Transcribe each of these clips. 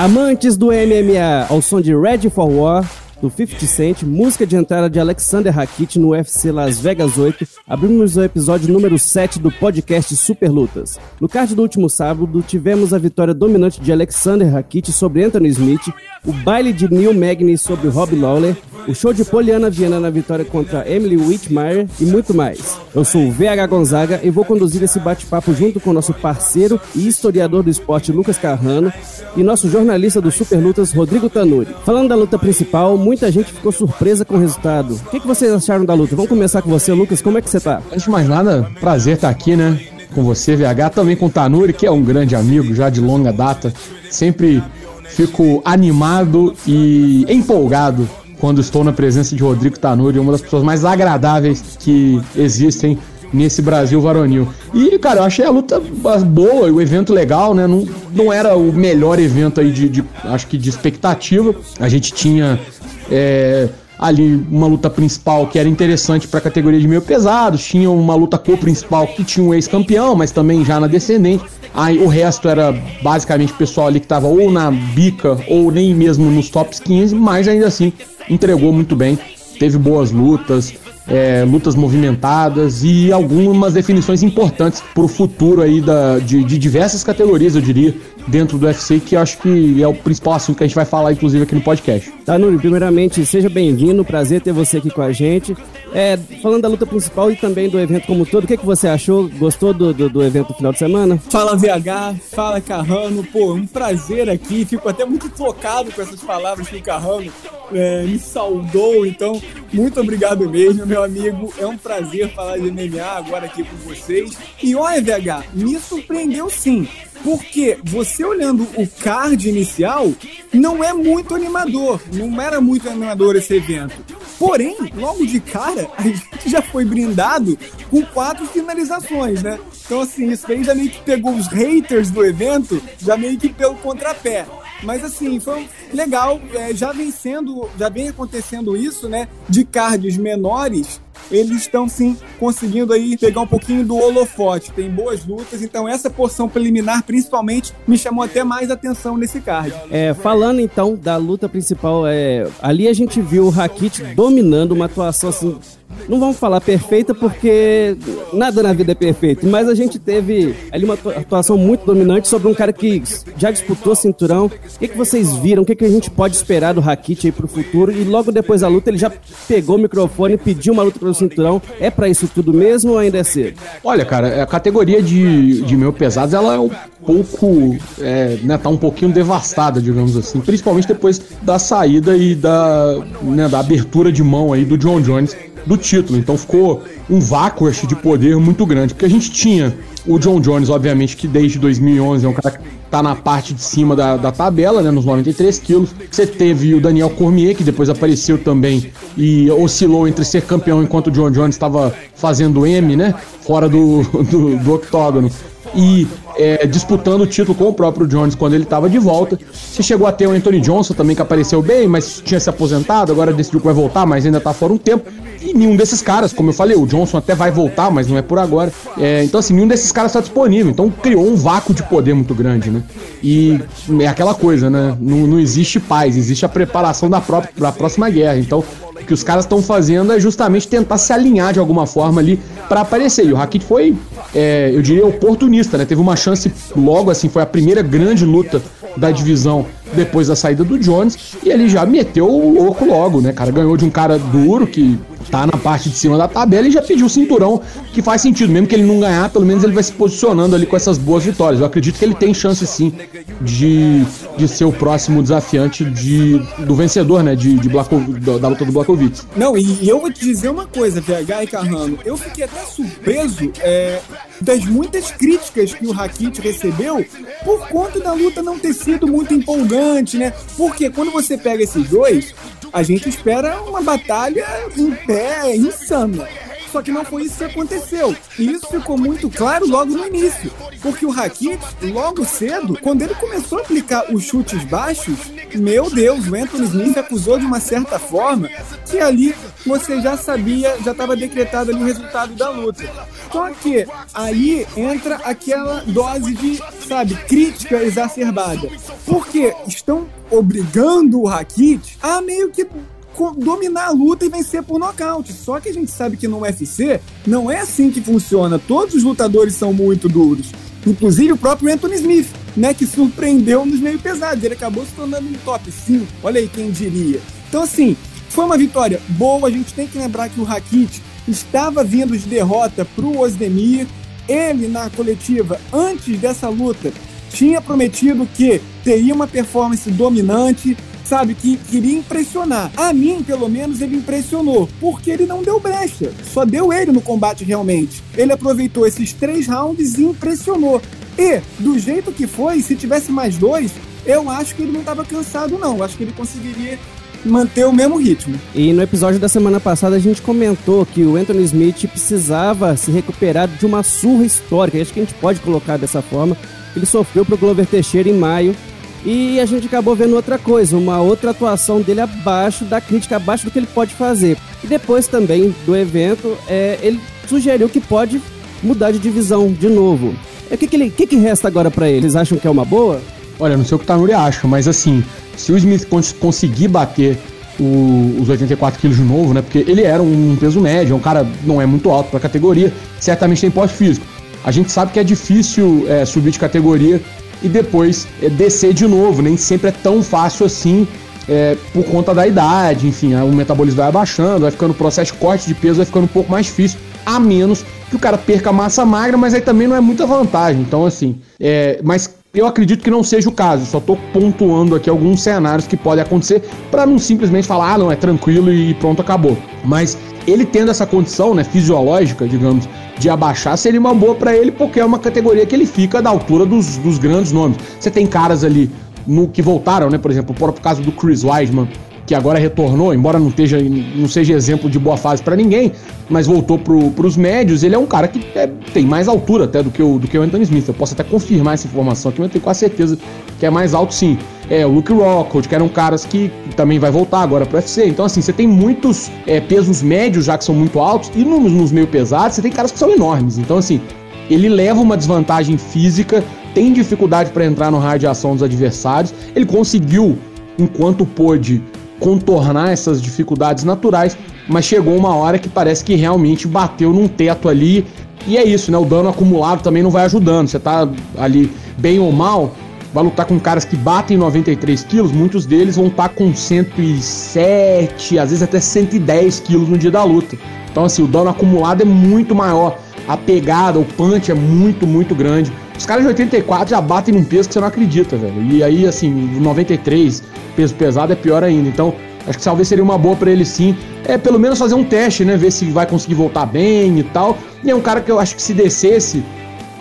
Amantes do MMA, ao som de Ready for War, do 50 Cent, música de entrada de Alexander Rakit no UFC Las Vegas 8, abrimos o episódio número 7 do podcast Super Lutas. No card do último sábado, tivemos a vitória dominante de Alexander Rakit sobre Anthony Smith, o baile de Neil Magny sobre Rob Lawler, o show de Poliana Viana na vitória contra Emily Whitmire e muito mais. Eu sou o VH Gonzaga e vou conduzir esse bate-papo junto com nosso parceiro e historiador do esporte Lucas Carrano e nosso jornalista do Super Lutas Rodrigo Tanuri. Falando da luta principal, muita gente ficou surpresa com o resultado. O que, que vocês acharam da luta? Vamos começar com você, Lucas. Como é que você tá? Antes de mais nada, prazer estar aqui, né? Com você, VH, também com o Tanuri, que é um grande amigo já de longa data. Sempre fico animado e empolgado quando estou na presença de Rodrigo Tanuri, uma das pessoas mais agradáveis que existem nesse Brasil varonil. E, cara, eu achei a luta boa, o evento legal, né? Não, não era o melhor evento aí de, de acho que de expectativa. A gente tinha é, ali uma luta principal que era interessante para a categoria de meio pesados, tinha uma luta co-principal que tinha um ex-campeão, mas também já na descendente. Aí o resto era basicamente pessoal ali que tava ou na bica ou nem mesmo nos tops 15, mas ainda assim entregou muito bem, teve boas lutas, é, lutas movimentadas e algumas definições importantes para o futuro aí da, de, de, diversas categorias, eu diria, dentro do UFC, que acho que é o principal assunto que a gente vai falar, inclusive, aqui no podcast. Tá, primeiramente, seja bem-vindo, prazer ter você aqui com a gente. É, falando da luta principal e também do evento como todo, o que, que você achou? Gostou do, do, do evento no final de semana? Fala VH, fala Carrano, pô, um prazer aqui, fico até muito tocado com essas palavras que o Carrano é, me saudou, então, muito obrigado mesmo, meu amigo, é um prazer falar de MMA agora aqui com vocês. E olha, VH, me surpreendeu sim. Porque você olhando o card inicial, não é muito animador. Não era muito animador esse evento. Porém, logo de cara, a gente já foi brindado com quatro finalizações, né? Então, assim, isso aí já meio que pegou os haters do evento, já meio que pelo contrapé. Mas assim, foi legal, é, já vem sendo, já vem acontecendo isso, né? De cards menores eles estão sim conseguindo aí pegar um pouquinho do holofote. Tem boas lutas, então essa porção preliminar, principalmente, me chamou até mais atenção nesse card. É, falando então da luta principal, é, ali a gente viu o Rakit dominando uma atuação assim não vamos falar perfeita porque nada na vida é perfeito, mas a gente teve ali uma atuação muito dominante sobre um cara que já disputou cinturão. O que, que vocês viram? O que, que a gente pode esperar do Rakit aí pro futuro? E logo depois da luta ele já pegou o microfone e pediu uma luta pelo cinturão. É para isso tudo mesmo ou ainda é cedo? Olha, cara, a categoria de, de meio pesados ela é um pouco, é, né, tá um pouquinho devastada, digamos assim, principalmente depois da saída e da, né, da abertura de mão aí do John Jones do título. Então ficou um vácuo de poder muito grande. Porque a gente tinha o John Jones, obviamente, que desde 2011 é um cara que tá na parte de cima da, da tabela, né, nos 93 quilos. Você teve o Daniel Cormier, que depois apareceu também e oscilou entre ser campeão enquanto o John Jones estava fazendo M, né, fora do, do, do octógono. E é, disputando o título com o próprio Jones quando ele estava de volta. Você chegou a ter o Anthony Johnson também, que apareceu bem, mas tinha se aposentado, agora decidiu que vai voltar, mas ainda está fora um tempo. E nenhum desses caras, como eu falei, o Johnson até vai voltar, mas não é por agora. É, então, assim, nenhum desses caras está disponível. Então, criou um vácuo de poder muito grande, né? E é aquela coisa, né? Não, não existe paz, existe a preparação da, própria, da próxima guerra. Então, o que os caras estão fazendo é justamente tentar se alinhar de alguma forma ali para aparecer. E o Rakit foi, é, eu diria, oportunista, né? Teve uma chance logo assim, foi a primeira grande luta da divisão depois da saída do Jones e ele já meteu o louco logo, né, cara? Ganhou de um cara duro que tá na parte de cima da tabela e já pediu o cinturão, que faz sentido, mesmo que ele não ganhar, pelo menos ele vai se posicionando ali com essas boas vitórias. Eu acredito que ele tem chance sim de, de ser o próximo desafiante de, do vencedor, né, de, de Blako, da, da luta do Blakovic. Não, e, e, eu vou te dizer uma coisa, VH e Carrano, eu fiquei até surpreso é, das muitas críticas que o Rakit recebeu por conta da luta não ter sido muito empolgante, né? Porque quando você pega esses dois, a gente espera uma batalha em pé insana. Só que não foi isso que aconteceu. E isso ficou muito claro logo no início. Porque o Rakit, logo cedo, quando ele começou a aplicar os chutes baixos, meu Deus, o Anthony Smith acusou de uma certa forma que ali você já sabia, já estava decretado ali o resultado da luta. Só que aí entra aquela dose de, sabe, crítica exacerbada. Porque estão obrigando o Rakit a meio que dominar a luta e vencer por nocaute. Só que a gente sabe que no UFC não é assim que funciona. Todos os lutadores são muito duros. Inclusive o próprio Anthony Smith, né, que surpreendeu nos meio pesados. Ele acabou se tornando um top 5. Olha aí quem diria. Então, assim, foi uma vitória boa. A gente tem que lembrar que o Rakit estava vindo de derrota para o Osdemir. Ele, na coletiva, antes dessa luta, tinha prometido que teria uma performance dominante, sabe, que queria impressionar. A mim, pelo menos, ele impressionou, porque ele não deu brecha, só deu ele no combate realmente. Ele aproveitou esses três rounds e impressionou. E, do jeito que foi, se tivesse mais dois, eu acho que ele não estava cansado, não. Eu acho que ele conseguiria manter o mesmo ritmo. E no episódio da semana passada a gente comentou que o Anthony Smith precisava se recuperar de uma surra histórica. Acho que a gente pode colocar dessa forma. Ele sofreu pro Glover Teixeira em maio e a gente acabou vendo outra coisa, uma outra atuação dele abaixo da crítica, abaixo do que ele pode fazer. E depois também do evento, é, ele sugeriu que pode mudar de divisão de novo. O que, que, ele, que, que resta agora para eles? Acham que é uma boa? Olha, não sei o que o Tanuri acha, mas assim, se o Smith cons conseguir bater o, os 84 quilos de novo, né? Porque ele era um peso médio, é um cara não é muito alto para categoria, certamente tem porte físico. A gente sabe que é difícil é, subir de categoria e depois é, descer de novo. Nem sempre é tão fácil assim é, por conta da idade, enfim, o metabolismo vai abaixando, vai ficando o processo de corte de peso, vai ficando um pouco mais difícil, a menos que o cara perca massa magra, mas aí também não é muita vantagem. Então, assim, é, mas eu acredito que não seja o caso, só estou pontuando aqui alguns cenários que podem acontecer para não simplesmente falar, ah, não, é tranquilo e pronto, acabou. Mas ele tendo essa condição, né, fisiológica, digamos, de abaixar seria uma boa para ele, porque é uma categoria que ele fica da altura dos, dos grandes nomes. Você tem caras ali no que voltaram, né? Por exemplo, o próprio caso do Chris Weidman, que agora retornou, embora não, esteja, não seja exemplo de boa fase para ninguém, mas voltou para os médios. Ele é um cara que é, tem mais altura até do que, o, do que o Anthony Smith. Eu posso até confirmar essa informação aqui, mas eu tenho quase certeza que é mais alto sim. É, o Luke Rockhold, que eram caras que também vai voltar agora para UFC. Então, assim, você tem muitos é, pesos médios já que são muito altos, e nos, nos meio pesados você tem caras que são enormes. Então, assim, ele leva uma desvantagem física, tem dificuldade para entrar no raio de ação dos adversários. Ele conseguiu, enquanto pôde, contornar essas dificuldades naturais, mas chegou uma hora que parece que realmente bateu num teto ali. E é isso, né? O dano acumulado também não vai ajudando. Você tá ali bem ou mal, vai lutar com caras que batem 93 quilos, muitos deles vão estar tá com 107, às vezes até 110 quilos no dia da luta. Então, assim, o dano acumulado é muito maior. A pegada, o punch é muito, muito grande. Os caras de 84 já batem num peso que você não acredita, velho. E aí, assim, 93, peso pesado, é pior ainda. Então, acho que talvez seria uma boa para ele sim. É pelo menos fazer um teste, né? Ver se vai conseguir voltar bem e tal. E é um cara que eu acho que se descesse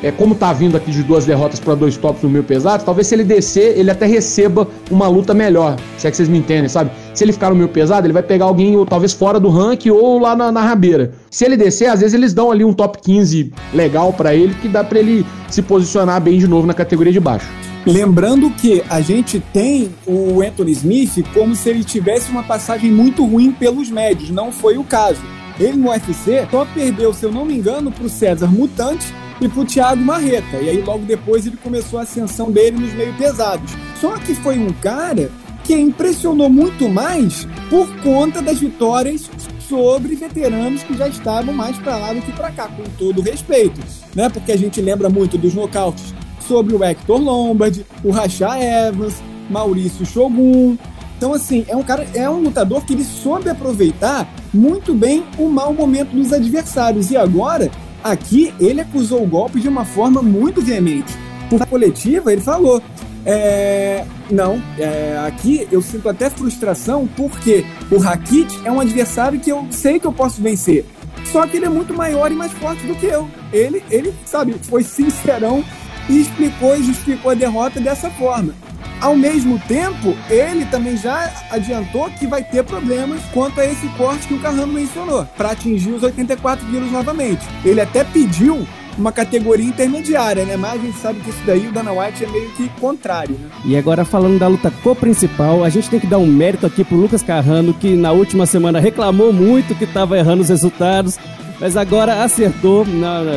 é, como tá vindo aqui de duas derrotas para dois tops no meio pesado, talvez se ele descer, ele até receba uma luta melhor. Se é que vocês me entendem, sabe? Se ele ficar no meio pesado, ele vai pegar alguém ou, talvez fora do ranking ou lá na, na rabeira. Se ele descer, às vezes eles dão ali um top 15 legal para ele, que dá para ele se posicionar bem de novo na categoria de baixo. Lembrando que a gente tem o Anthony Smith como se ele tivesse uma passagem muito ruim pelos médios. Não foi o caso. Ele no UFC só perdeu, se eu não me engano, para o César Mutante e pro Thiago Marreta. E aí logo depois ele começou a ascensão dele nos meio pesados. Só que foi um cara que impressionou muito mais por conta das vitórias sobre veteranos que já estavam mais para lá do que para cá, com todo respeito, né? Porque a gente lembra muito dos nocautes sobre o Hector Lombard, o Racha Evans, Maurício Shogun. Então, assim, é um cara, é um lutador que ele soube aproveitar muito bem o mau momento dos adversários. E agora Aqui, ele acusou o golpe de uma forma muito veemente. Por coletiva, ele falou: é, não, é, aqui eu sinto até frustração porque o Rakit é um adversário que eu sei que eu posso vencer. Só que ele é muito maior e mais forte do que eu. Ele, ele sabe, foi sincerão e explicou e justificou a derrota dessa forma. Ao mesmo tempo, ele também já adiantou que vai ter problemas quanto a esse corte que o Carrano mencionou, para atingir os 84 quilos novamente. Ele até pediu uma categoria intermediária, né? Mas a gente sabe que isso daí o Dana White é meio que contrário, né? E agora falando da luta co-principal, a gente tem que dar um mérito aqui pro Lucas Carrano, que na última semana reclamou muito que estava errando os resultados, mas agora acertou.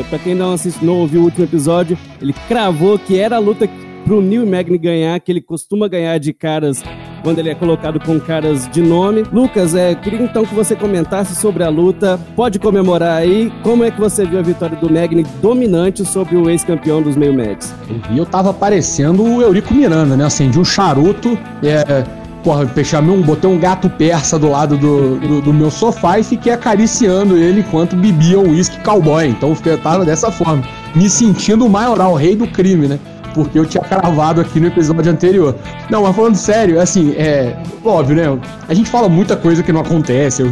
Para quem não assistiu, não ouviu o último episódio, ele cravou que era a luta pro Neil Magny ganhar, que ele costuma ganhar de caras quando ele é colocado com caras de nome. Lucas, é, queria então que você comentasse sobre a luta. Pode comemorar aí. Como é que você viu a vitória do Magni dominante sobre o ex-campeão dos meio médios? E eu tava parecendo o Eurico Miranda, né? Acendi um charuto, é, porra, chamei um, botei um gato persa do lado do, do, do, meu sofá e fiquei acariciando ele enquanto bebia um uísque cowboy. Então eu tava dessa forma, me sentindo o maioral, o rei do crime, né? Porque eu tinha cravado aqui no episódio anterior. Não, mas falando sério, assim, é. Óbvio, né? A gente fala muita coisa que não acontece.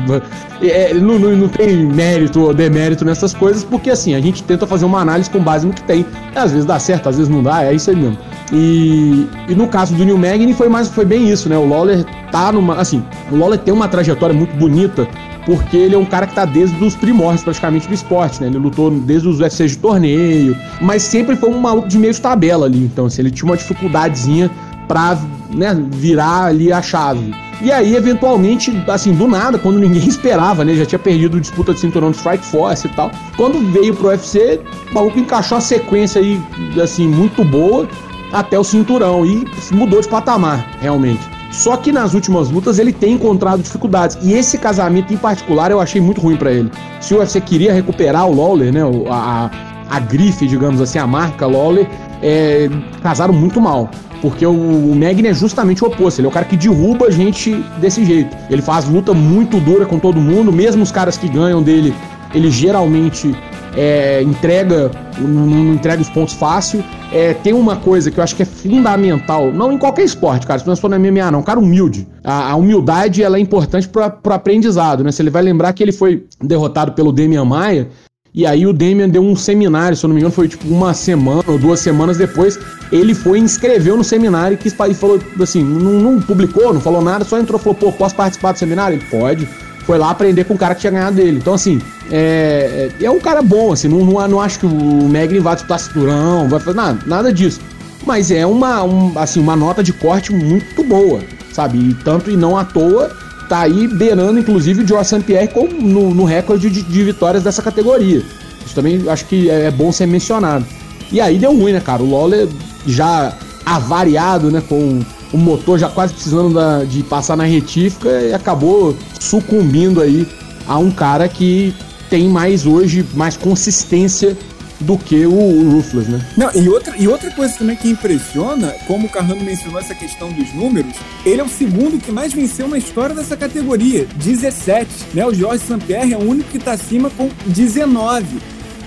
É, não, não, não, tem mérito ou demérito nessas coisas, porque assim, a gente tenta fazer uma análise com base no que tem. Às vezes dá certo, às vezes não dá, é isso aí mesmo. E, e no caso do New Magny foi mais foi bem isso, né? O Lawler tá numa. Assim, o Lawler tem uma trajetória muito bonita porque ele é um cara que tá desde os primórdios praticamente do esporte, né? Ele lutou desde os UFCs de torneio, mas sempre foi um maluco de meio de tabela ali. Então, assim, ele tinha uma dificuldadezinha pra né, virar ali a chave. E aí, eventualmente, assim, do nada, quando ninguém esperava, né? Já tinha perdido disputa de cinturão de Strike Force e tal. Quando veio pro UFC, o maluco encaixou a sequência aí, assim, muito boa até o cinturão e mudou de patamar, realmente. Só que nas últimas lutas ele tem encontrado dificuldades. E esse casamento em particular eu achei muito ruim para ele. Se o UFC queria recuperar o Lawler, né, a, a grife, digamos assim, a marca Lawler, é, casaram muito mal. Porque o, o Magni é justamente o oposto. Ele é o cara que derruba a gente desse jeito. Ele faz luta muito dura com todo mundo, mesmo os caras que ganham dele, ele geralmente é, entrega, não, não, entrega os pontos fácil. É, tem uma coisa que eu acho que é fundamental, não em qualquer esporte, cara, se não for na MMA, não, cara humilde. A, a humildade ela é importante para o aprendizado, né? Se ele vai lembrar que ele foi derrotado pelo Demian Maia, e aí o Damian deu um seminário, se eu não me engano, foi tipo uma semana ou duas semanas depois. Ele foi e inscreveu no seminário e, quis, e falou assim: não, não, publicou, não falou nada, só entrou e falou, pô, posso participar do seminário? Ele pode foi lá aprender com o cara que tinha ganhado dele. Então, assim, é, é, é um cara bom, assim, não, não, não acho que o Megri vai disputar cinturão, vai fazer nada, nada disso. Mas é uma, um, assim, uma nota de corte muito boa, sabe? E tanto e não à toa, tá aí beirando, inclusive, o St. Pierre como no, no recorde de, de, vitórias dessa categoria. Isso também acho que é, é bom ser mencionado. E aí deu ruim, né, cara? O Lawler já avariado, né, com o motor já quase precisando da, de passar na retífica e acabou sucumbindo aí a um cara que tem mais hoje, mais consistência do que o, o Ruthless, né? Não, e outra, e outra coisa também que impressiona, como o Carrano mencionou essa questão dos números, ele é o segundo que mais venceu na história dessa categoria, 17, né? O Jorge St-Pierre é o único que está acima com 19.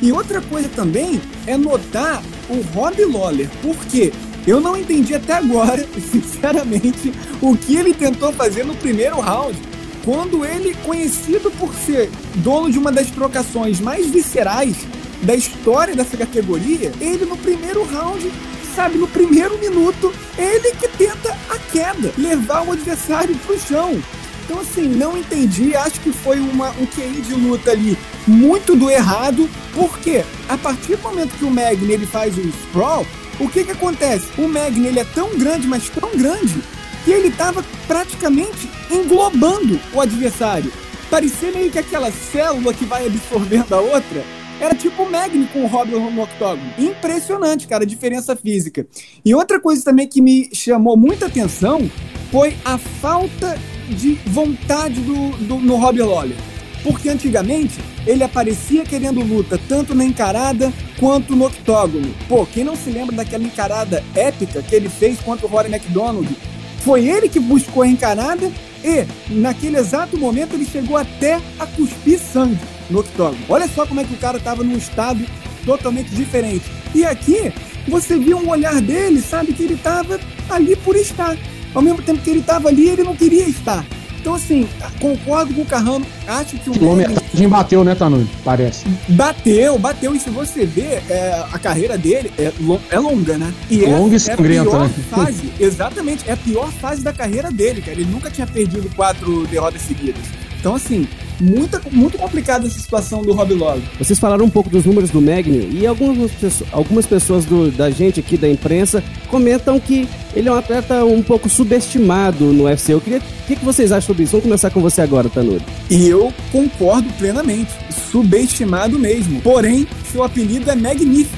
E outra coisa também é notar o Rob Lawler, por quê? Eu não entendi até agora, sinceramente, o que ele tentou fazer no primeiro round. Quando ele, conhecido por ser dono de uma das trocações mais viscerais da história dessa categoria, ele no primeiro round, sabe, no primeiro minuto, ele que tenta a queda, levar o adversário pro chão. Então, assim, não entendi. Acho que foi uma, um QI de luta ali muito do errado. Porque a partir do momento que o Magni ele faz o sprawl, o que que acontece? O Magni ele é tão grande, mas tão grande, que ele estava praticamente englobando o adversário. Parecia meio que aquela célula que vai absorvendo a outra. Era tipo o Magni com o Robert no octógono. Impressionante, cara, a diferença física. E outra coisa também que me chamou muita atenção foi a falta de vontade do, do no Robbie Lawler. Porque antigamente ele aparecia querendo luta tanto na encarada quanto no octógono. Pô, quem não se lembra daquela encarada épica que ele fez contra o Rory McDonald? Foi ele que buscou a encarada e, naquele exato momento, ele chegou até a cuspir sangue no octógono. Olha só como é que o cara estava num estado totalmente diferente. E aqui, você viu um olhar dele, sabe, que ele estava ali por estar. Ao mesmo tempo que ele estava ali, ele não queria estar. Então, assim, concordo com o Carrano. Acho que o. Quilometragem bateu, né, Tanui? Parece. Bateu, bateu. E se você ver, é, a carreira dele é, é longa, né? E longa e é a pior né? fase. Exatamente. É a pior fase da carreira dele, cara. Ele nunca tinha perdido quatro derrotas seguidas. Então, assim, muita, muito complicada essa situação do Rob Log. Vocês falaram um pouco dos números do Magni e algumas, algumas pessoas do, da gente aqui da imprensa comentam que ele é um atleta um pouco subestimado no UFC. Eu queria. O que, que vocês acham sobre isso? Vamos começar com você agora, Tanuri. E eu concordo plenamente. Subestimado mesmo. Porém, seu apelido é magnífico.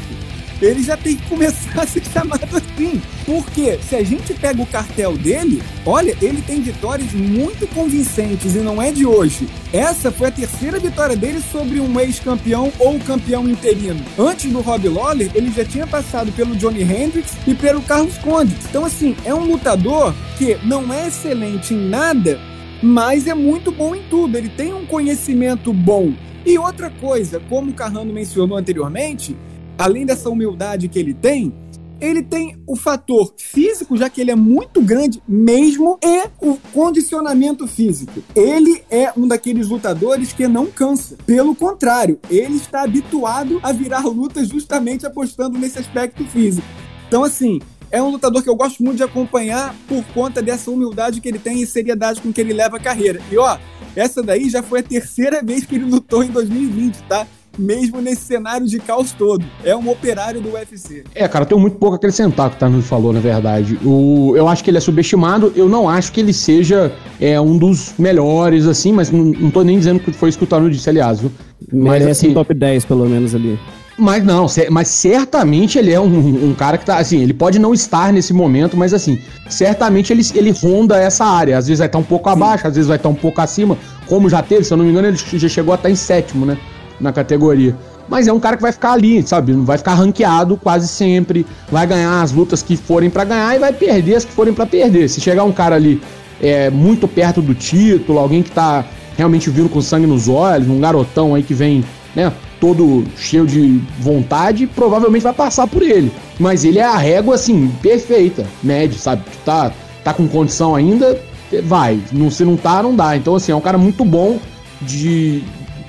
ele já tem que começar a ser chamado assim. Porque se a gente pega o cartel dele, olha, ele tem vitórias muito convincentes e não é de hoje. Essa foi a terceira vitória dele sobre um ex-campeão ou campeão interino. Antes do Rob Lawler, ele já tinha passado pelo Johnny Hendricks e pelo Carlos Condit. Então, assim, é um lutador que não é excelente em nada, mas é muito bom em tudo. Ele tem um conhecimento bom. E outra coisa, como o Carrano mencionou anteriormente, além dessa humildade que ele tem, ele tem o fator físico, já que ele é muito grande mesmo, e o condicionamento físico. Ele é um daqueles lutadores que não cansa. Pelo contrário, ele está habituado a virar lutas justamente apostando nesse aspecto físico. Então, assim, é um lutador que eu gosto muito de acompanhar por conta dessa humildade que ele tem e seriedade com que ele leva a carreira. E ó, essa daí já foi a terceira vez que ele lutou em 2020, tá? Mesmo nesse cenário de caos todo. É um operário do UFC. É, cara, eu tenho muito pouco a acrescentar que o Tarnus falou, na verdade. O, eu acho que ele é subestimado, eu não acho que ele seja é, um dos melhores, assim, mas não, não tô nem dizendo que foi isso que o Tarnus disse, aliás, viu? Mas, Merece assim, um top 10, pelo menos, ali. Mas não, mas certamente ele é um, um, cara que tá, assim, ele pode não estar nesse momento, mas assim, certamente ele, ele ronda essa área. Às vezes vai estar um pouco abaixo, às vezes vai estar um pouco acima, como já teve, se eu não me engano, ele já chegou a estar em sétimo, né? Na categoria. Mas é um cara que vai ficar ali, sabe? Vai ficar ranqueado quase sempre, vai ganhar as lutas que forem para ganhar e vai perder as que forem para perder. Se chegar um cara ali é, muito perto do título, alguém que tá realmente vindo com sangue nos olhos, um garotão aí que vem, né? todo cheio de vontade, provavelmente vai passar por ele. Mas ele é a régua, assim, perfeita, médio, sabe? Tá, tá com condição ainda, vai. Não, se não tá, não dá. Então, assim, é um cara muito bom de.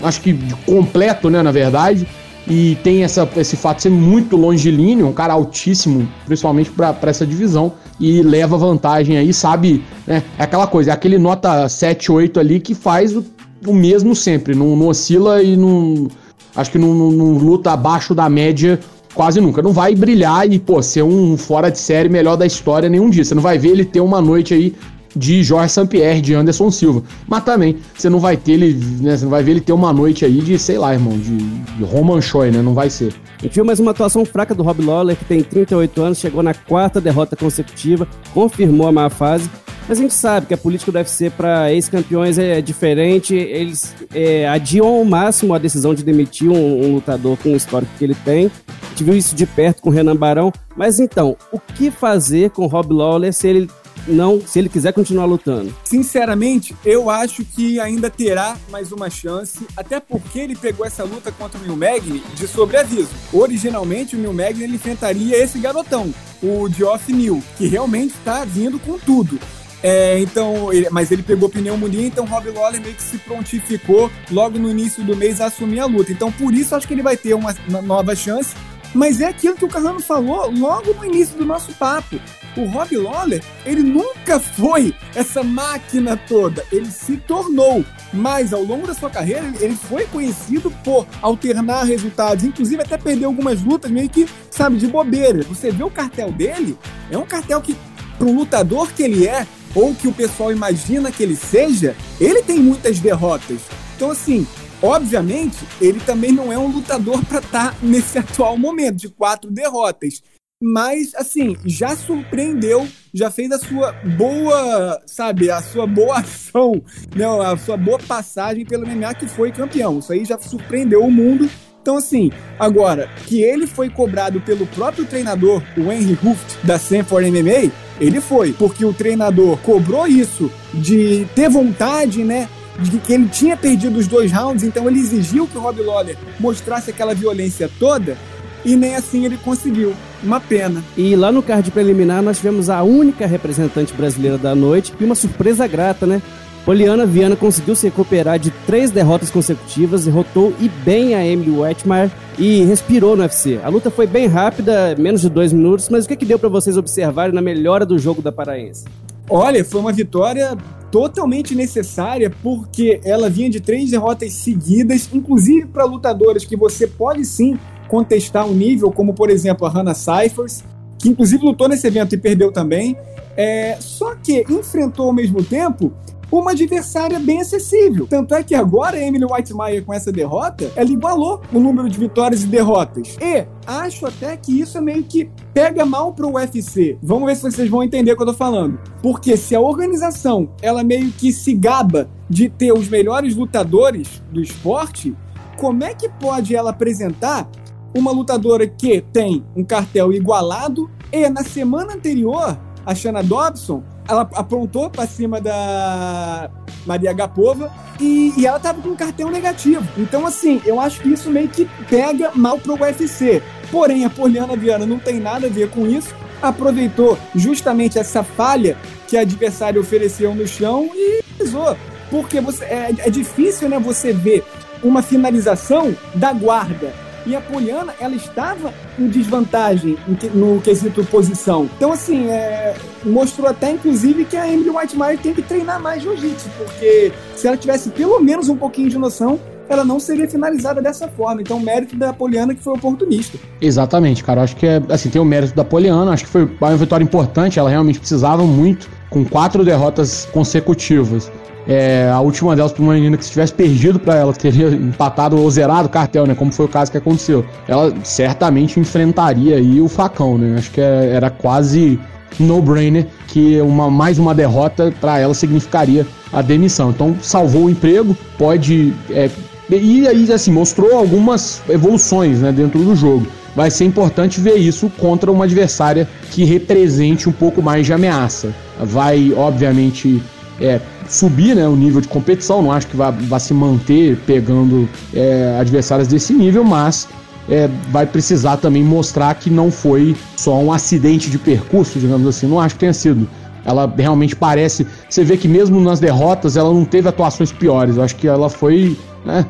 Acho que completo, né, na verdade. E tem essa, esse fato de ser muito longilíneo, um cara altíssimo, principalmente para essa divisão. E leva vantagem aí, sabe? Né, é aquela coisa, é aquele nota 7, 8 ali que faz o, o mesmo sempre. Não, não oscila e não acho que não, não, não, luta abaixo da média quase nunca. Não vai brilhar e, pô, ser um fora de série melhor da história nenhum dia. Você não vai ver ele ter uma noite aí de Jorge Sampierre, de Anderson Silva. Mas também, você não vai ter ele, né? Você não vai ver ele ter uma noite aí de, sei lá, irmão, de, de Roman Choi, né? Não vai ser. Gente viu mais uma atuação fraca do Rob Lawler, que tem 38 anos, chegou na quarta derrota consecutiva, confirmou a má fase mas a gente sabe que a política do UFC para ex-campeões é diferente. Eles é, adiam ao máximo a decisão de demitir um, um, lutador com o histórico que ele tem. A gente viu isso de perto com o Renan Barão. Mas então, o que fazer com o Rob Lawler se ele não, se ele quiser continuar lutando? Sinceramente, eu acho que ainda terá mais uma chance, até porque ele pegou essa luta contra o Neil Magny de sobreaviso. Originalmente, o Neil Magny ele enfrentaria esse garotão, o Geoff Neal, que realmente está vindo com tudo. É, então, ele, mas ele pegou pneumonia, então Rob Lawler meio que se prontificou logo no início do mês a assumir a luta. Então, por isso, acho que ele vai ter uma, uma nova chance. Mas é aquilo que o Carrano falou logo no início do nosso papo. O Rob Lawler, ele nunca foi essa máquina toda. Ele se tornou. Mas ao longo da sua carreira, ele foi conhecido por alternar resultados. Inclusive, até perdeu algumas lutas meio que, sabe, de bobeira. Você vê o cartel dele, é um cartel que, para o lutador que ele é, ou que o pessoal imagina que ele seja, ele tem muitas derrotas. Então, assim, obviamente, ele também não é um lutador para estar tá nesse atual momento de quatro derrotas. Mas, assim, já surpreendeu, já fez a sua boa, sabe, a sua boa ação, não, a sua boa passagem pelo MMA que foi campeão. Isso aí já surpreendeu o mundo então, assim, agora, que ele foi cobrado pelo próprio treinador, o Henry Hooft, da Sanford MMA, ele foi, porque o treinador cobrou isso de ter vontade, né? De que ele tinha perdido os dois rounds, então ele exigiu que o Rob Lawler mostrasse aquela violência toda, e nem assim ele conseguiu. Uma pena. E lá no card preliminar nós tivemos a única representante brasileira da noite e uma surpresa grata, né? Poliana Viana conseguiu se recuperar de três derrotas consecutivas, derrotou e bem a Emily Wetmar e respirou no UFC. A luta foi bem rápida, menos de dois minutos, mas o que, que deu para vocês observarem na melhora do jogo da paraense? Olha, foi uma vitória totalmente necessária porque ela vinha de três derrotas seguidas, inclusive para lutadoras que você pode sim contestar o nível, como por exemplo a Hannah Cyphers, que inclusive lutou nesse evento e perdeu também. É, só que enfrentou ao mesmo tempo uma adversária bem acessível. Tanto é que agora a Emily Whitemeyer, com essa derrota, ela igualou o número de vitórias e derrotas. E acho até que isso é meio que pega mal pro UFC. Vamos ver se vocês vão entender o que eu tô falando. Porque se a organização, ela meio que se gaba de ter os melhores lutadores do esporte, como é que pode ela apresentar uma lutadora que tem um cartel igualado e na semana anterior, a Shanna Dobson, ela aprontou para cima da Maria Gapova e, e ela tava com um cartel negativo. Então, assim, eu acho que isso meio que pega mal pro UFC. Porém, a Poliana Viana não tem nada a ver com isso. Aproveitou justamente essa falha que a adversária ofereceu no chão e pisou. Porque você, é, é difícil, né, você ver uma finalização da guarda e a Poliana, ela estava em desvantagem no quesito posição. Então, assim, é, mostrou até, inclusive, que a Emily Whitemeyer tem que treinar mais jiu-jitsu, porque se ela tivesse pelo menos um pouquinho de noção, ela não seria finalizada dessa forma. Então, mérito da Poliana que foi oportunista. Exatamente, cara. acho que é, assim, tem o mérito da Poliana, acho que foi uma vitória importante, ela realmente precisava muito, com quatro derrotas consecutivas. É, a última delas para uma menina que se tivesse perdido para ela, teria empatado ou zerado o cartel, né? Como foi o caso que aconteceu. Ela certamente enfrentaria aí o facão, né? Acho que é, era quase no-brainer que uma, mais uma derrota para ela significaria a demissão. Então salvou o emprego, pode. É, e aí, assim, mostrou algumas evoluções né, dentro do jogo. Vai ser importante ver isso contra uma adversária que represente um pouco mais de ameaça. Vai, obviamente, é, subir né, o nível de competição. Não acho que vai se manter pegando é, adversários desse nível, mas é, vai precisar também mostrar que não foi só um acidente de percurso, digamos assim. Não acho que tenha sido. Ela realmente parece. Você vê que mesmo nas derrotas ela não teve atuações piores. Eu acho que ela foi. Né,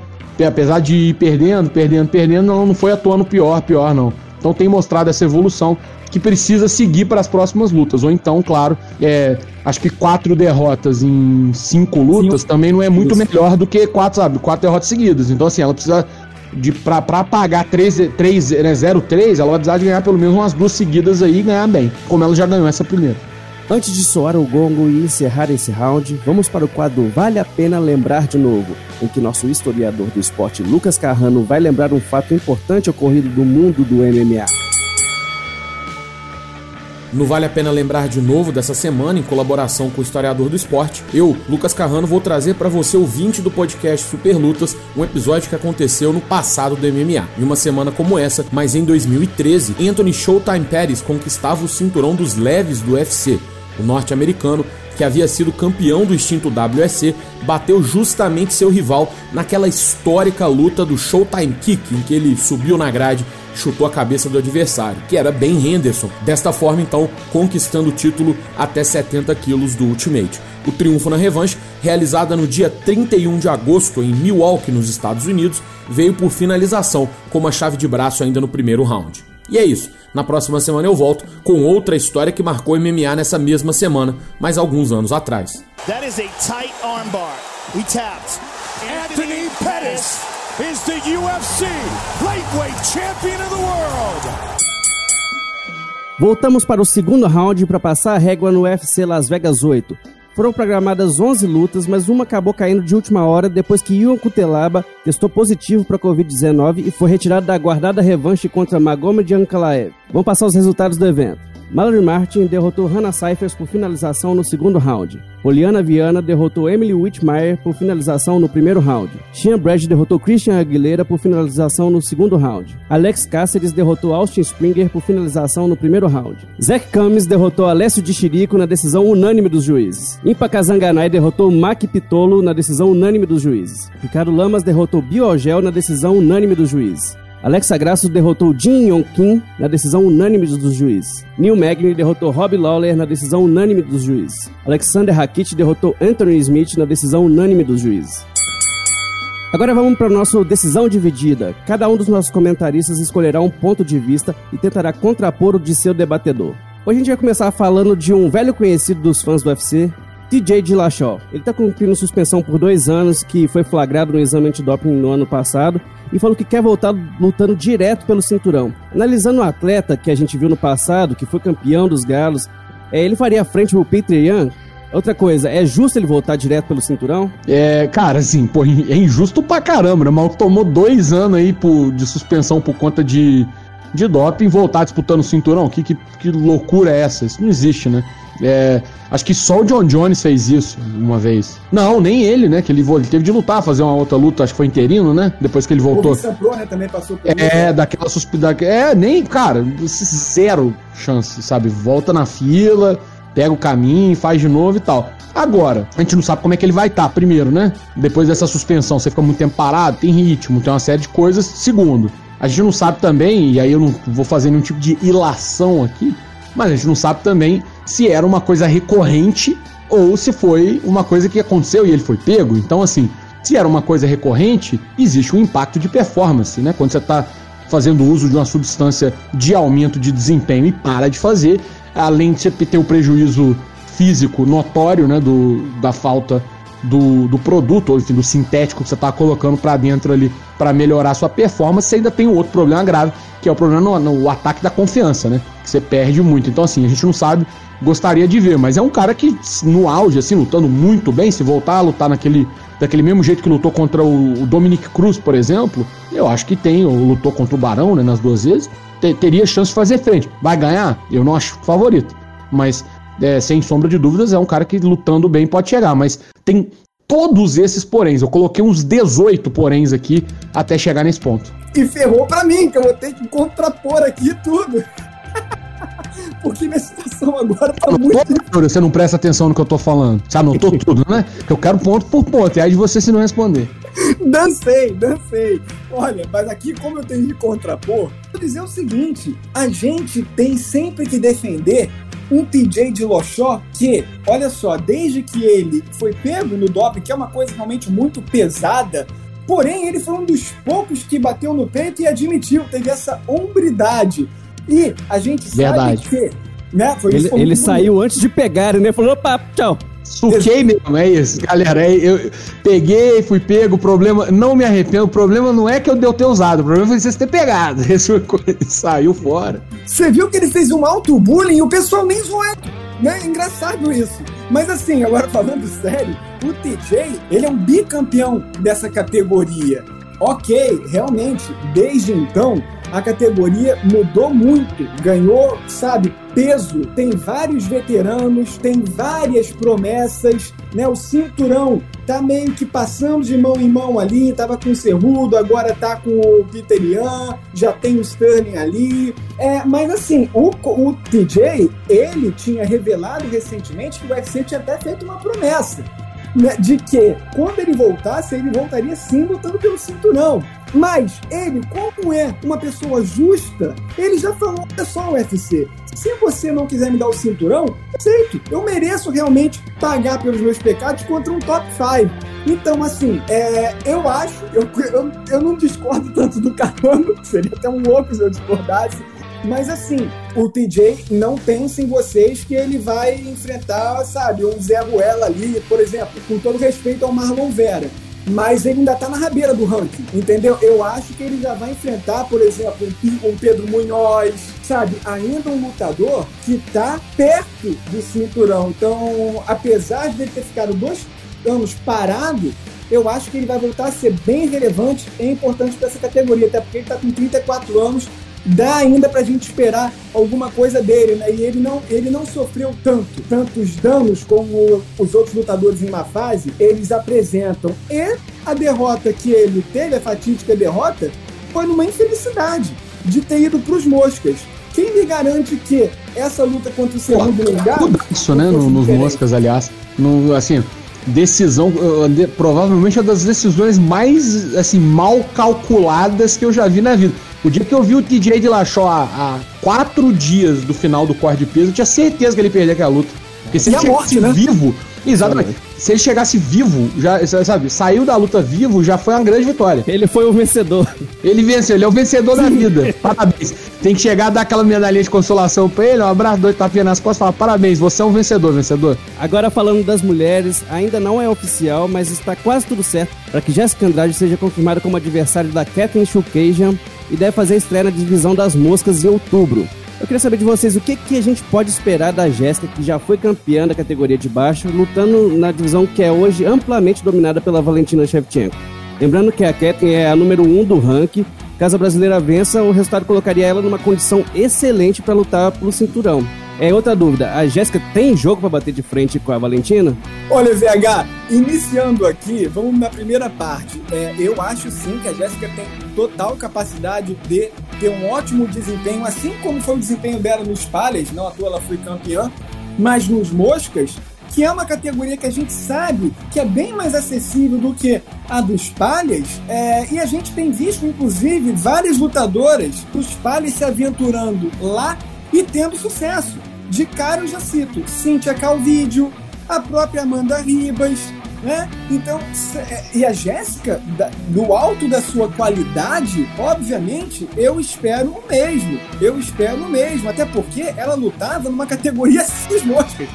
apesar de ir perdendo, perdendo, perdendo, ela não foi atuando pior, pior não. Então tem mostrado essa evolução que precisa seguir para as próximas lutas. Ou então, claro, é, acho que quatro derrotas em cinco lutas também não é muito Isso. melhor do que quatro, sabe, quatro derrotas seguidas. Então, assim, ela precisa de para pagar 3, 3, né, 0-3, ela vai precisar de ganhar pelo menos umas duas seguidas aí e ganhar bem, como ela já ganhou essa primeira. Antes de soar o gongo e encerrar esse round, vamos para o quadro Vale a Pena Lembrar de Novo, em que nosso historiador do esporte Lucas Carrano vai lembrar um fato importante ocorrido no mundo do MMA. No Vale a Pena Lembrar de Novo dessa semana, em colaboração com o historiador do esporte, eu, Lucas Carrano, vou trazer para você, ouvinte do podcast Super Lutas, um episódio que aconteceu no passado do MMA. Em uma semana como essa, mas em 2013, Anthony Showtime Pettis conquistava o cinturão dos leves do UFC. O norte-americano que havia sido campeão do extinto WSC, bateu justamente seu rival naquela histórica luta do Showtime Kick, em que ele subiu na grade e chutou a cabeça do adversário, que era Ben Henderson, desta forma então conquistando o título até 70 quilos do Ultimate. O triunfo na revanche, realizada no dia 31 de agosto em Milwaukee, nos Estados Unidos, veio por finalização, com uma chave de braço ainda no primeiro round. E é isso. Na próxima semana eu volto com outra história que marcou MMA nessa mesma semana, mas alguns anos atrás. That is a tight armbar. Tapped. Anthony Pettis is the UFC lightweight champion of the world. Voltamos para o segundo round para passar a régua no UFC Las Vegas 8. Foram programadas 11 lutas, mas uma acabou caindo de última hora depois que Ion Kutelaba testou positivo para a Covid-19 e foi retirado da aguardada revanche contra Magomed Ankalaev. Vamos passar os resultados do evento. Mallory Martin derrotou Hannah Cyphers por finalização no segundo round. Poliana Viana derrotou Emily Whitmire por finalização no primeiro round. Sean Brad derrotou Christian Aguilera por finalização no segundo round. Alex Cáceres derrotou Austin Springer por finalização no primeiro round. Zach Cummins derrotou Alessio de Chirico na decisão unânime dos juízes. Impa Kazanganai derrotou Mac Pitolo na decisão unânime dos juízes. Ricardo Lamas derrotou Biogel na decisão unânime dos juízes. Alexa Grasso derrotou Jin Yong Kim na decisão unânime dos juízes. Neil Magny derrotou Rob Lawler na decisão unânime dos juízes. Alexander Rakit derrotou Anthony Smith na decisão unânime dos juízes. Agora vamos para a nossa decisão dividida. Cada um dos nossos comentaristas escolherá um ponto de vista e tentará contrapor o de seu debatedor. Hoje a gente vai começar falando de um velho conhecido dos fãs do UFC, TJ Dillashaw. Ele está cumprindo suspensão por dois anos, que foi flagrado no exame antidoping no ano passado, e falou que quer voltar lutando direto pelo cinturão. Analisando o atleta que a gente viu no passado, que foi campeão dos galos, é, ele faria frente ao Peter Young? Outra coisa, é justo ele voltar direto pelo cinturão? É, cara, assim, pô, é injusto pra caramba, né? O maluco tomou dois anos aí por, de suspensão por conta de, de doping voltar disputando o cinturão. Que, que, que loucura é essa? Isso não existe, né? É, acho que só o John Jones fez isso uma vez. Não, nem ele, né? Que ele, ele teve de lutar, fazer uma outra luta, acho que foi interino, né? Depois que ele voltou. O Pro, né, também passou É, daquela suspeita. É, nem, cara, zero chance, sabe? Volta na fila, pega o caminho, faz de novo e tal. Agora, a gente não sabe como é que ele vai estar, tá, primeiro, né? Depois dessa suspensão, você fica muito tempo parado, tem ritmo, tem uma série de coisas. Segundo, a gente não sabe também, e aí eu não vou fazer nenhum tipo de ilação aqui, mas a gente não sabe também se era uma coisa recorrente ou se foi uma coisa que aconteceu e ele foi pego. Então, assim, se era uma coisa recorrente, existe um impacto de performance, né? Quando você está fazendo uso de uma substância de aumento de desempenho e para de fazer, além de você ter o prejuízo físico notório, né, do, da falta do, do produto, ou enfim, do sintético que você está colocando para dentro ali para melhorar sua performance, você ainda tem outro problema grave, que é o problema no, no ataque da confiança, né? Que você perde muito. Então, assim, a gente não sabe gostaria de ver, mas é um cara que no auge, assim, lutando muito bem, se voltar a lutar naquele, daquele mesmo jeito que lutou contra o, Dominic Cruz, por exemplo, eu acho que tem, ou lutou contra o Barão, né, nas duas vezes, te, teria chance de fazer frente. Vai ganhar? Eu não acho favorito, mas é, sem sombra de dúvidas é um cara que lutando bem pode chegar, mas tem todos esses poréns, eu coloquei uns 18 poréns aqui até chegar nesse ponto. E ferrou para mim, que eu vou ter que contrapor aqui tudo. Porque minha situação agora tá muito. você não presta atenção no que eu tô falando. Você anotou tudo, né? Eu quero ponto por ponto. E aí de você se não responder. Dancei, dancei. Olha, mas aqui, como eu tenho de contrapor, vou dizer o seguinte: a gente tem sempre que defender um TJ de Lochó que, olha só, desde que ele foi pego no doping, que é uma coisa realmente muito pesada, porém ele foi um dos poucos que bateu no peito e admitiu, teve essa hombridade e a gente Verdade. sabe que. Né, ele, ele saiu antes de pegar, né? Falou, opa, tchau. Suquei mesmo, é isso. Galera, é, eu peguei, fui pego, o problema, não me arrependo, o problema não é que eu deu ter usado, o problema foi vocês ter pegado. Esse saiu fora. Você viu que ele fez um auto-bullying e o pessoal nem zoou, né? Engraçado isso. Mas assim, agora falando sério, o TJ, ele é um bicampeão dessa categoria. Ok, realmente, desde então, a categoria mudou muito, ganhou, sabe, peso. Tem vários veteranos, tem várias promessas, né? O cinturão tá meio que passando de mão em mão ali, tava com o Cerrudo, agora tá com o Peter já tem o Sterling ali. É, mas assim, o, o TJ, ele tinha revelado recentemente que o UFC tinha até feito uma promessa de que quando ele voltasse, ele voltaria sim lutando pelo cinturão. Mas ele, como é uma pessoa justa, ele já falou: olha só, UFC, se você não quiser me dar o cinturão, aceito. Eu mereço realmente pagar pelos meus pecados contra um top 5. Então, assim, é, eu acho, eu, eu, eu não discordo tanto do Caramba, seria até um louco se eu discordasse mas assim, o TJ não pensem vocês que ele vai enfrentar, sabe, um Zé Ruela ali, por exemplo, com todo respeito ao Marlon Vera. Mas ele ainda tá na rabeira do ranking, entendeu? Eu acho que ele já vai enfrentar, por exemplo, um Pedro Munhoz, sabe? Ainda um lutador que tá perto do cinturão. Então, apesar de ele ter ficado dois anos parado, eu acho que ele vai voltar a ser bem relevante e importante para essa categoria, até porque ele está com 34 anos dá ainda pra gente esperar alguma coisa dele, né? E ele não, ele não sofreu tanto, tantos danos como os outros lutadores em uma fase, eles apresentam. E a derrota que ele teve, a fatídica derrota, foi numa infelicidade de ter ido pros moscas. Quem me garante que essa luta contra o segundo lugar. Isso, né? No, nos moscas, aliás. No, assim, decisão, provavelmente uma das decisões mais assim mal calculadas que eu já vi na vida. O dia que eu vi o TJ de Lachó há, quatro dias do final do corte de peso, eu tinha certeza que ele perdia aquela luta. Porque se e ele chegasse né? vivo. Exatamente. Se ele chegasse vivo, já, sabe, saiu da luta vivo, já foi uma grande vitória. Ele foi o vencedor. Ele venceu, ele é o vencedor da vida. Parabéns. Tem que chegar, dar aquela medalhinha de consolação pra ele, um abraço, dois tapinhas nas costas e falar: parabéns, você é um vencedor, vencedor. Agora falando das mulheres, ainda não é oficial, mas está quase tudo certo para que Jessica Andrade seja confirmada como adversário da Kathleen Shukajan e deve fazer estreia na divisão das moscas em outubro. Eu queria saber de vocês o que, que a gente pode esperar da Jéssica, que já foi campeã da categoria de baixo, lutando na divisão que é hoje amplamente dominada pela Valentina Shevchenko. Lembrando que a Kathleen é a número 1 um do ranking. Caso a brasileira vença, o resultado colocaria ela numa condição excelente para lutar pelo cinturão. É outra dúvida, a Jéssica tem jogo para bater de frente com a Valentina? Olha, VH, iniciando aqui, vamos na primeira parte. É, eu acho sim que a Jéssica tem total capacidade de ter um ótimo desempenho, assim como foi o desempenho dela nos palhas, não à toa ela foi campeã, mas nos moscas, que é uma categoria que a gente sabe que é bem mais acessível do que a dos palhas, é, e a gente tem visto, inclusive, várias lutadoras dos palhas se aventurando lá e tendo sucesso. De cara eu já cito Cíntia Calvídeo, a própria Amanda Ribas, né? Então, é, e a Jéssica, no alto da sua qualidade, obviamente, eu espero o mesmo. Eu espero o mesmo, até porque ela lutava numa categoria cis moscas.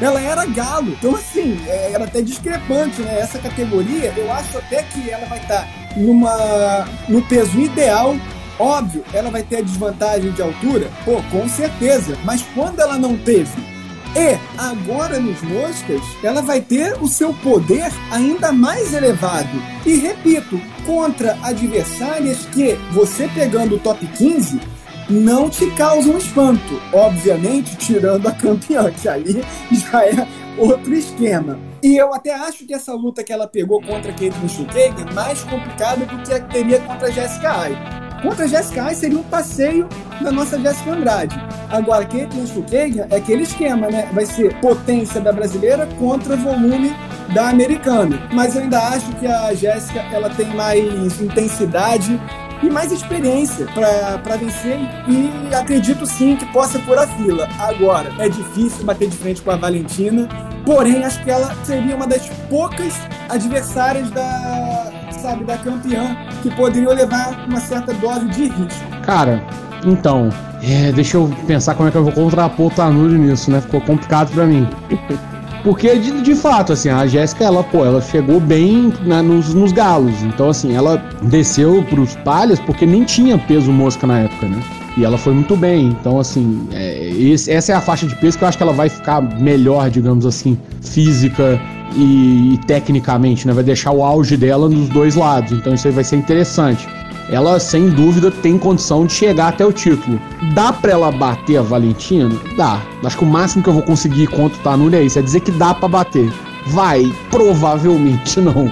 Ela era galo, então assim, é, era até discrepante, né? Essa categoria, eu acho até que ela vai estar numa no peso ideal Óbvio, ela vai ter a desvantagem de altura? Pô, com certeza. Mas quando ela não teve e agora nos moscas, ela vai ter o seu poder ainda mais elevado. E repito, contra adversárias que você pegando o top 15 não te causam espanto. Obviamente, tirando a campeã, que ali já é outro esquema. E eu até acho que essa luta que ela pegou contra a Caitlyn Schukager é mais complicada do que a que teria contra a Jessica Ai. Contra a Jessica Ai seria um passeio da nossa Jessica Andrade. Agora, Caitlyn Schukager é aquele esquema, né? Vai ser potência da brasileira contra volume da americana. Mas eu ainda acho que a Jéssica ela tem mais intensidade e mais experiência para vencer e acredito sim que possa pôr a fila. Agora, é difícil bater de frente com a Valentina, porém acho que ela seria uma das poucas adversárias da, sabe, da campeã que poderiam levar uma certa dose de risco. Cara, então, é, deixa eu pensar como é que eu vou contrapor o Tanuri nisso, né? Ficou complicado para mim. Porque, de, de fato, assim, a Jéssica, ela, pô, ela chegou bem né, nos, nos galos. Então, assim, ela desceu pros palhas porque nem tinha peso mosca na época, né? E ela foi muito bem. Então, assim, é, esse, essa é a faixa de peso que eu acho que ela vai ficar melhor, digamos assim, física e, e, tecnicamente, né? Vai deixar o auge dela nos dois lados. Então isso aí vai ser interessante. Ela, sem dúvida, tem condição de chegar até o título. Dá pra ela bater a Valentina? Dá. Acho que o máximo que eu vou conseguir contra o Tanuri é isso. É dizer que dá para bater. Vai. Provavelmente não.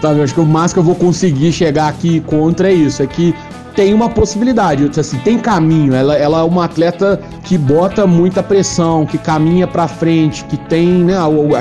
Sabe? Acho que o máximo que eu vou conseguir chegar aqui contra é isso. É que tem uma possibilidade, assim, tem caminho. Ela, ela é uma atleta que bota muita pressão, que caminha para frente, que tem né,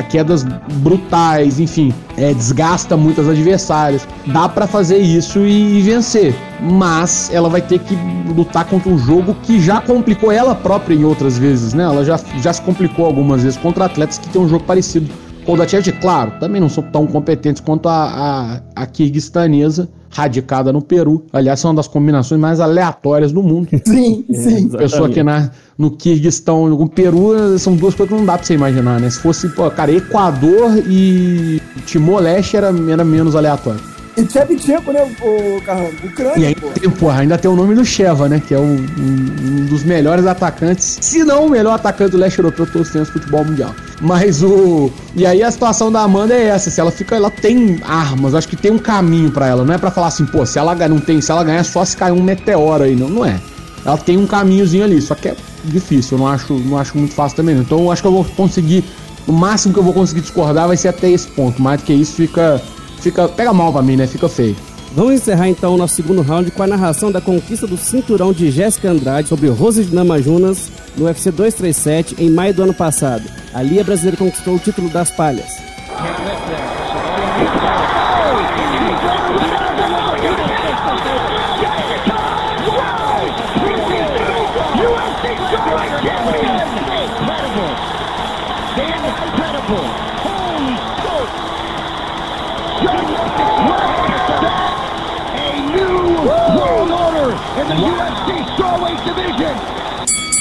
quedas brutais, enfim, é, desgasta muitas adversárias. Dá para fazer isso e, e vencer, mas ela vai ter que lutar contra um jogo que já complicou ela própria em outras vezes, né? Ela já, já se complicou algumas vezes contra atletas que têm um jogo parecido o da Tchad. Claro, também não são tão competentes quanto a, a, a kirguistanesa radicada no Peru. Aliás, são uma das combinações mais aleatórias do mundo. Sim, sim. É, Pessoa que na, no Kirguistão, no Peru, são duas coisas que não dá pra você imaginar, né? Se fosse, pô, cara, Equador e Timor-Leste era, era menos aleatório. E Tchevchenko, né, o Carrão? Ucrânia, e aí, pô. Porra, ainda tem o nome do Sheva, né? Que é um, um, um, dos melhores atacantes, se não o melhor atacante do leste europeu todos os tempos futebol mundial. Mas o. E aí a situação da Amanda é essa, se ela fica. Ela tem armas, acho que tem um caminho para ela. Não é para falar assim, pô, se ela não tem, se ela ganhar, só se cair um meteoro aí. Não, não é. Ela tem um caminhozinho ali, só que é difícil, eu não acho, não acho muito fácil também. Então eu acho que eu vou conseguir. O máximo que eu vou conseguir discordar vai ser até esse ponto. Mais do que isso fica fica pega mal pra mim, né? Fica feio. Vamos encerrar então o nosso segundo round com a narração da conquista do cinturão de Jéssica Andrade sobre Rose de Namajunas no UFC 237 em maio do ano passado. Ali a brasileira conquistou o título das palhas.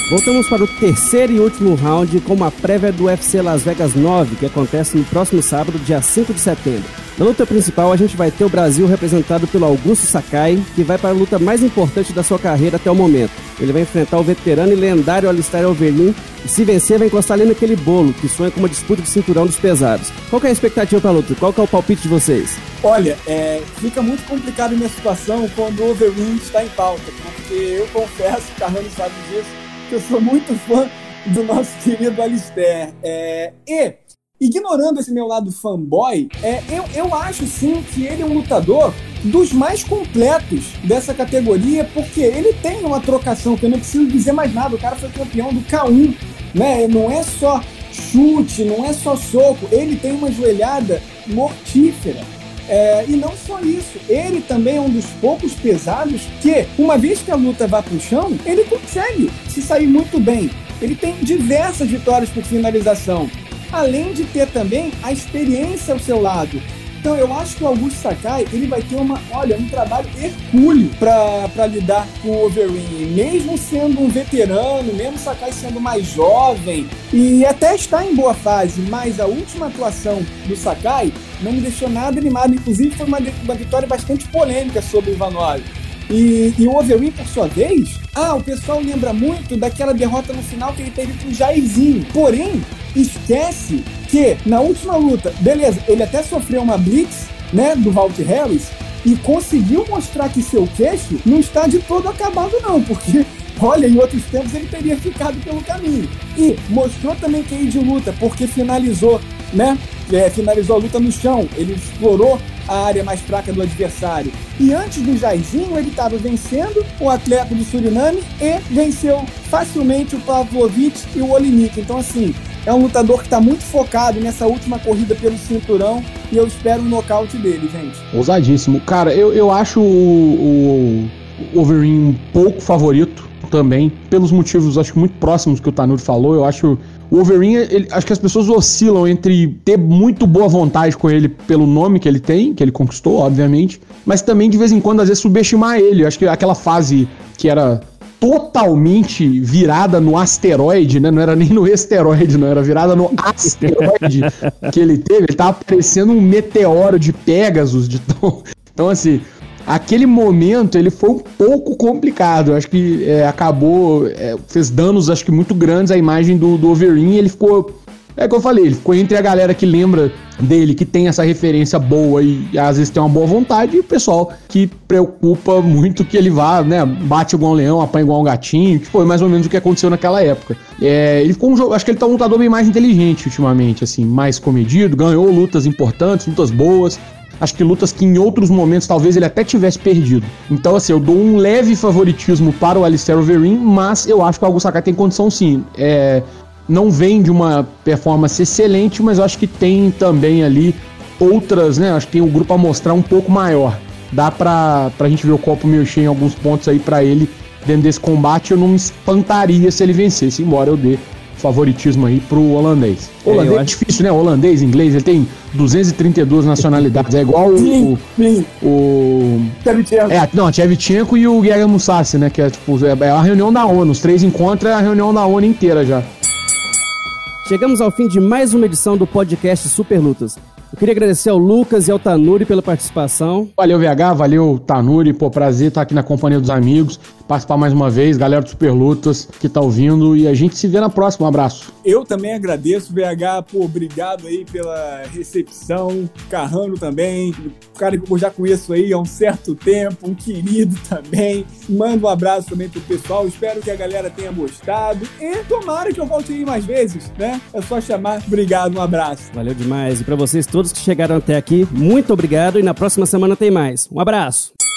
Voltamos para o terceiro e último round com uma prévia do UFC Las Vegas 9, que acontece no próximo sábado, dia 5 de setembro. Na luta principal, a gente vai ter o Brasil representado pelo Augusto Sakai, que vai para a luta mais importante da sua carreira até o momento. Ele vai enfrentar o veterano e lendário Alistair Overeem, e se vencer, vai encostar ali naquele bolo, que sonha com uma disputa de cinturão dos pesados. Qual é a expectativa para a luta? Qual é o palpite de vocês? Olha, é, fica muito complicado minha situação quando o Overeem está em pauta, porque eu confesso, Carrano sabe disso, que eu sou muito fã do nosso querido Alistair. É, e, ignorando esse meu lado fanboy, é, eu, eu acho sim que ele é um lutador dos mais completos dessa categoria, porque ele tem uma trocação, que eu não preciso dizer mais nada, o cara foi campeão do K1, né? Não é só chute, não é só soco, ele tem uma joelhada mortífera. É, e não só isso, ele também é um dos poucos pesados que, uma vez que a luta vá para o chão, ele consegue se sair muito bem. Ele tem diversas vitórias por finalização, além de ter também a experiência ao seu lado. Então eu acho que o Augusto Sakai ele vai ter uma, olha, um trabalho hercúleo para lidar com o Overeem, mesmo sendo um veterano, mesmo Sakai sendo mais jovem e até está em boa fase, mas a última atuação do Sakai não me deixou nada animado, inclusive foi uma, uma vitória bastante polêmica sobre o Ivanov. E, e, o Overeem, por sua vez, ah, o pessoal lembra muito daquela derrota no final que ele teve com o Jairzinho. Porém, esquece que na última luta, beleza, ele até sofreu uma blitz, né, do Walt Harris e conseguiu mostrar que seu queixo não está de todo acabado não, porque olha, em outros tempos ele teria ficado pelo caminho. E mostrou também que é de luta, porque finalizou, né, é, finalizou a luta no chão, ele explorou a área mais fraca do adversário. E antes do Jairzinho, ele estava vencendo o atleta do Suriname e venceu facilmente o Pavlovic e o Olinik. Então, assim, é um lutador que está muito focado nessa última corrida pelo cinturão e eu espero um nocaute dele, gente. Ousadíssimo. Cara, eu, eu acho o, o Overeem um pouco favorito também, pelos motivos acho que muito próximos que o Tanuri falou. Eu acho o Wolverine, ele, acho que as pessoas oscilam entre ter muito boa vontade com ele pelo nome que ele tem, que ele conquistou, obviamente, mas também de vez em quando, às vezes, subestimar ele. Acho que aquela fase que era totalmente virada no asteroide, né? Não era nem no esteroide, não era virada no asteroide que ele teve. Ele tava parecendo um meteoro de Pegasus, de tão... Então, assim, aquele momento ele foi um pouco complicado. Acho que é, acabou, é, fez danos, acho que muito grandes à imagem do, do Overeem. Ele ficou, é que eu falei, ele ficou entre a galera que lembra dele, que tem essa referência boa e, e às vezes tem uma boa vontade, e o pessoal que preocupa muito que ele vá, né, bate igual um leão, apanha igual um gatinho, que foi mais ou menos o que aconteceu naquela época. É, ele ficou um jogo, acho que ele tá um lutador bem mais inteligente ultimamente, assim, mais comedido, ganhou lutas importantes, lutas boas, acho que lutas que em outros momentos talvez ele até tivesse perdido. Então, assim, eu dou um leve favoritismo para o Alistair Overeem, mas eu acho que o Augusto Sakai tem condição sim. É, não vem de uma performance excelente, mas eu acho que tem também ali outras, né? Acho que tem um grupo a mostrar um pouco maior. Dá pra, pra gente ver o copo meio cheio em alguns pontos aí para ele dentro desse combate. Eu não me espantaria se ele vencesse, embora eu dê favoritismo aí pro holandês. É, holandês é, acho... difícil, né? Holandês, inglês, ele tem 232 nacionalidades. É igual o. Sim, sim. O. Tchevchenko. É, não, Tchevchenko e o Guerra Musashi, né? Que é tipo, é a reunião da ONU. Os três encontros é a reunião da ONU inteira já. Chegamos ao fim de mais uma edição do podcast Super Lutas. Eu queria agradecer ao Lucas e ao Tanuri pela participação. Valeu, VH, valeu, Tanuri. Pô, prazer estar aqui na companhia dos amigos, participar mais uma vez, galera do Super Lutas que tá ouvindo e a gente se vê na próxima. Um abraço. Eu também agradeço, VH, pô, obrigado aí pela recepção. Carrano também, um cara que eu já conheço aí há um certo tempo, um querido também. Manda um abraço também pro pessoal. Espero que a galera tenha gostado e tomara que eu volte aí mais vezes, né? É só chamar. Obrigado, um abraço. Valeu demais. E para vocês todos todos que chegaram até aqui, muito obrigado e na próxima semana tem mais. Um abraço!